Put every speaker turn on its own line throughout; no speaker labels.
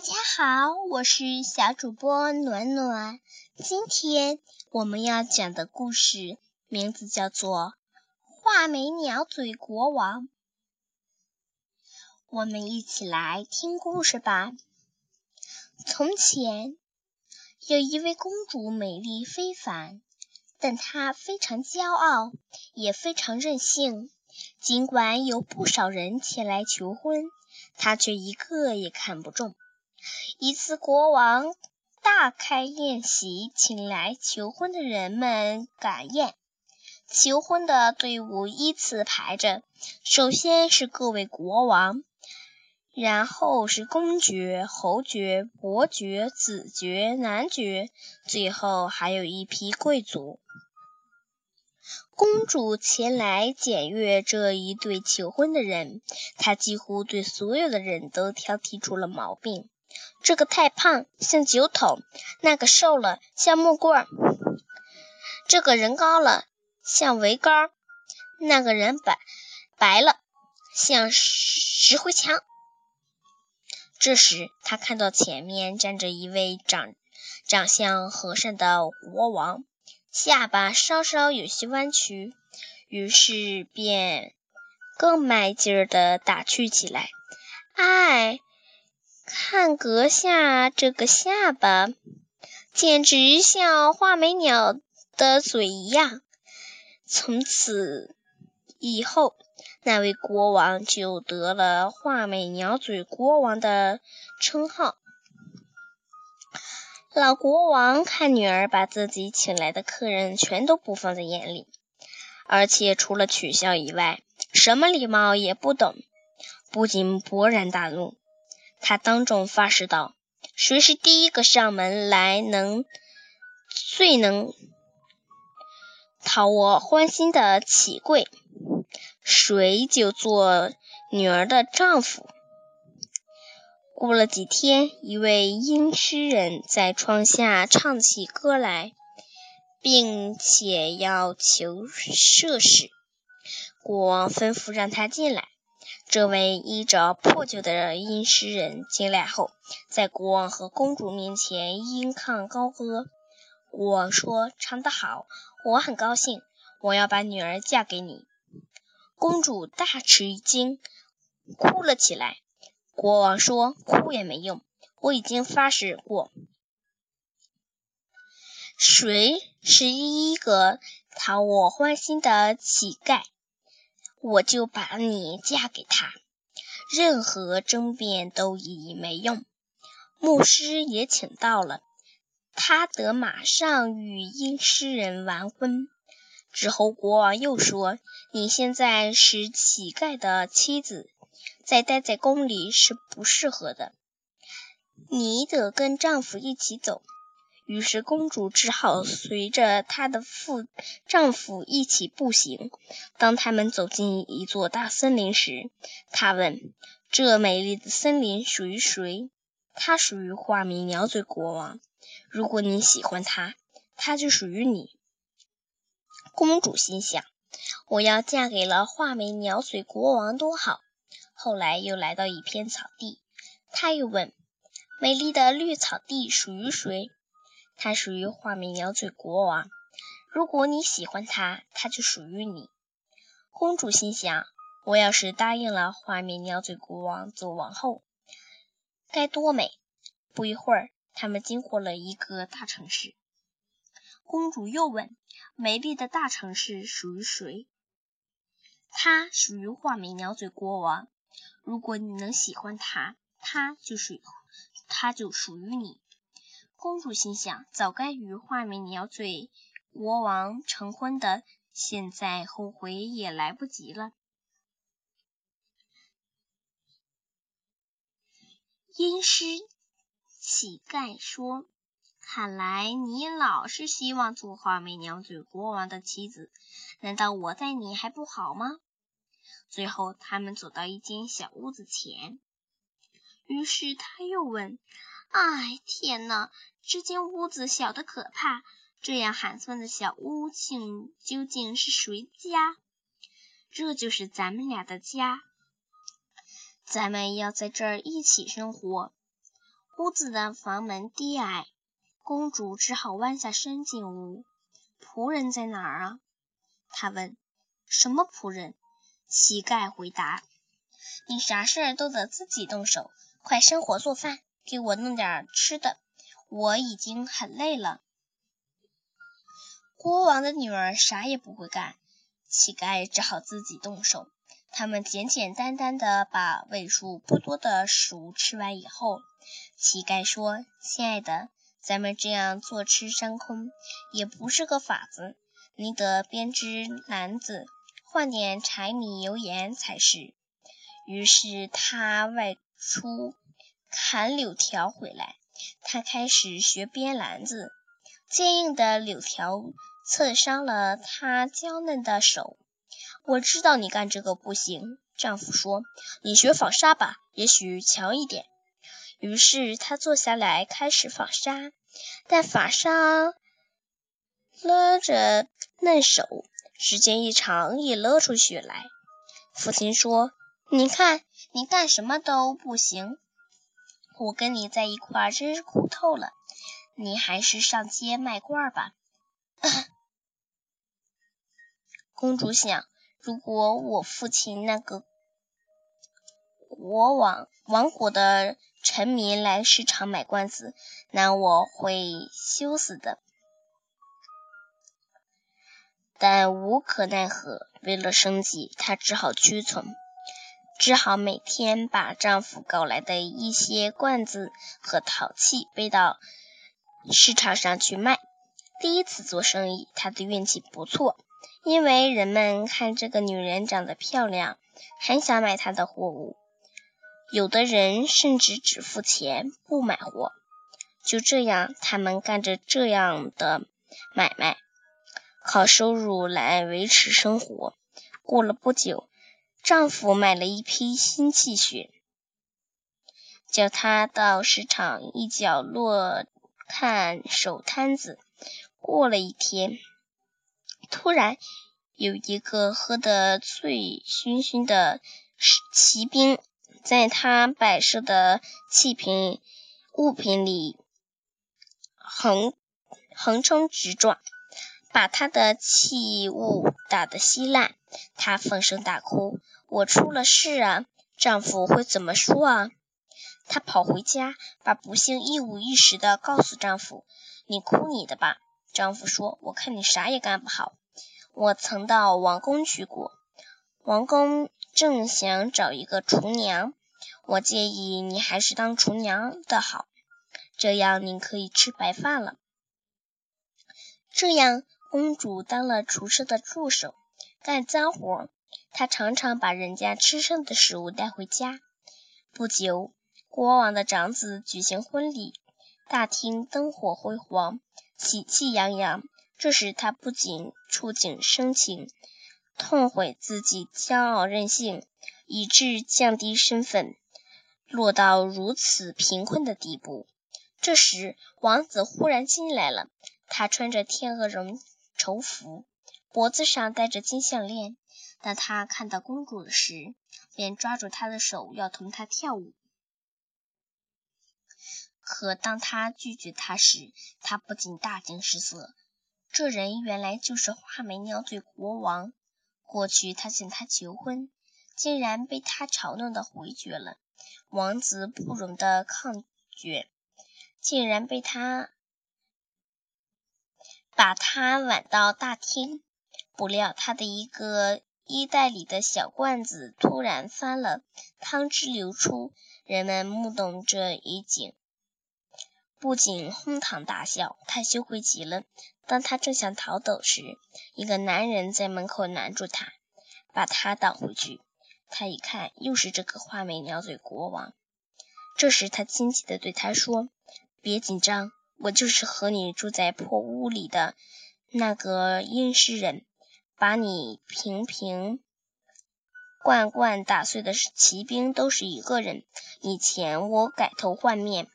大家好，我是小主播暖暖。今天我们要讲的故事名字叫做《画眉鸟嘴国王》。我们一起来听故事吧。从前有一位公主，美丽非凡，但她非常骄傲，也非常任性。尽管有不少人前来求婚，她却一个也看不中。一次，国王大开宴席，请来求婚的人们赶宴。求婚的队伍依次排着，首先是各位国王，然后是公爵、侯爵、伯爵、子爵、男爵，最后还有一批贵族。公主前来检阅这一对求婚的人，她几乎对所有的人都挑剔出了毛病。这个太胖，像酒桶；那个瘦了，像木棍儿；这个人高了，像桅杆；那个人白白了，像石灰墙。这时，他看到前面站着一位长长相和善的国王，下巴稍稍有些弯曲，于是便更卖劲儿地打趣起来：“哎！”看阁下这个下巴，简直像画眉鸟的嘴一样。从此以后，那位国王就得了“画眉鸟嘴国王”的称号。老国王看女儿把自己请来的客人全都不放在眼里，而且除了取笑以外，什么礼貌也不懂，不禁勃然大怒。他当众发誓道：“谁是第一个上门来，能最能讨我欢心的启贵，谁就做女儿的丈夫。”过了几天，一位音诗人在窗下唱起歌来，并且要求射使。国王吩咐让他进来。这位衣着破旧的阴诗人进来后，在国王和公主面前音抗高歌。国王说：“唱得好，我很高兴，我要把女儿嫁给你。”公主大吃一惊，哭了起来。国王说：“哭也没用，我已经发誓过，谁是第一个讨我欢心的乞丐。”我就把你嫁给他，任何争辩都已没用。牧师也请到了，他得马上与殷诗人完婚。之后国王又说：“你现在是乞丐的妻子，再待在宫里是不适合的，你得跟丈夫一起走。”于是，公主只好随着她的父丈夫一起步行。当他们走进一座大森林时，她问：“这美丽的森林属于谁？”“它属于画眉鸟嘴国王。如果你喜欢它，它就属于你。”公主心想：“我要嫁给了画眉鸟嘴国王多好！”后来又来到一片草地，她又问：“美丽的绿草地属于谁？”它属于画眉鸟嘴国王。如果你喜欢它，它就属于你。公主心想：我要是答应了画眉鸟嘴国王做王后，该多美！不一会儿，他们经过了一个大城市。公主又问：美丽的大城市属于谁？它属于画眉鸟嘴国王。如果你能喜欢它，它就属，它就属于你。公主心想：早该与画眉鸟嘴国王成婚的，现在后悔也来不及了。阴师乞丐说：“看来你老是希望做画眉鸟嘴国王的妻子，难道我待你还不好吗？”最后，他们走到一间小屋子前，于是他又问。哎，天哪！这间屋子小得可怕，这样寒酸的小屋，竟究竟是谁家？这就是咱们俩的家，咱们要在这儿一起生活。屋子的房门低矮，公主只好弯下身进屋。仆人在哪儿啊？她问。什么仆人？乞丐回答。你啥事儿都得自己动手，快生火做饭，给我弄点吃的。我已经很累了。国王的女儿啥也不会干，乞丐只好自己动手。他们简简单单的把为数不多的食物吃完以后，乞丐说：“亲爱的，咱们这样坐吃山空也不是个法子，你得编织篮子。”换点柴米油盐才是。于是他外出砍柳条回来，他开始学编篮子。坚硬的柳条刺伤了他娇嫩的手。我知道你干这个不行，丈夫说：“你学纺纱吧，也许强一点。”于是他坐下来开始纺纱，但纺纱勒着嫩手。时间一长，也勒出血来。父亲说：“你看，你干什么都不行。我跟你在一块儿真是苦透了。你还是上街卖罐吧。”公主想：如果我父亲那个国王王国的臣民来市场买罐子，那我会羞死的。但无可奈何，为了生计，她只好屈从，只好每天把丈夫搞来的一些罐子和陶器背到市场上去卖。第一次做生意，她的运气不错，因为人们看这个女人长得漂亮，很想买她的货物。有的人甚至只付钱不买货。就这样，他们干着这样的买卖。靠收入来维持生活。过了不久，丈夫买了一批新气血，叫他到市场一角落看手摊子。过了一天，突然有一个喝得醉醺醺的骑兵，在他摆设的气瓶物品里横横冲直撞。把他的器物打得稀烂，她放声大哭：“我出了事啊！丈夫会怎么说啊？”她跑回家，把不幸一五一十的告诉丈夫：“你哭你的吧。”丈夫说：“我看你啥也干不好。”我曾到王宫去过，王宫正想找一个厨娘，我建议你还是当厨娘的好，这样你可以吃白饭了。这样。公主当了厨师的助手，干脏活。他常常把人家吃剩的食物带回家。不久，国王的长子举行婚礼，大厅灯火辉煌，喜气洋洋。这时，他不仅触景生情，痛悔自己骄傲任性，以致降低身份，落到如此贫困的地步。这时，王子忽然进来了，他穿着天鹅绒。绸服，脖子上戴着金项链。当他看到公主时，便抓住她的手要同她跳舞。可当他拒绝她时，她不禁大惊失色。这人原来就是画眉鸟嘴国王。过去他向她求婚，竟然被他嘲弄的回绝了。王子不容的抗决，竟然被他。把他挽到大厅，不料他的一个衣袋里的小罐子突然翻了，汤汁流出。人们目睹这一景，不仅哄堂大笑。他羞愧极了。当他正想逃走时，一个男人在门口拦住他，把他挡回去。他一看，又是这个画眉鸟嘴国王。这时，他亲切地对他说：“别紧张。”我就是和你住在破屋里的那个阴湿人，把你瓶瓶罐罐打碎的骑兵都是一个人。以前我改头换面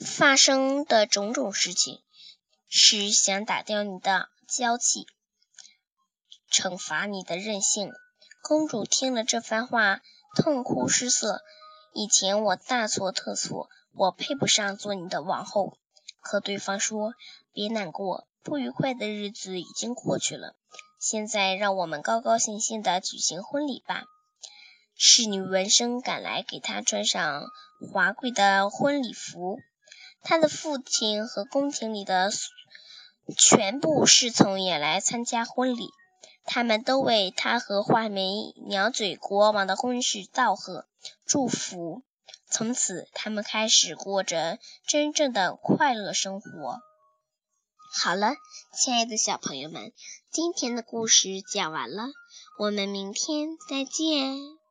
发生的种种事情，是想打掉你的娇气，惩罚你的任性。公主听了这番话，痛哭失色，以前我大错特错，我配不上做你的王后。”可对方说：“别难过，不愉快的日子已经过去了。现在让我们高高兴兴的举行婚礼吧。”侍女闻声赶来，给他穿上华贵的婚礼服。他的父亲和宫廷里的全部侍从也来参加婚礼，他们都为他和画眉鸟嘴国王的婚事道贺、祝福。从此，他们开始过着真正的快乐生活。好了，亲爱的小朋友们，今天的故事讲完了，我们明天再见。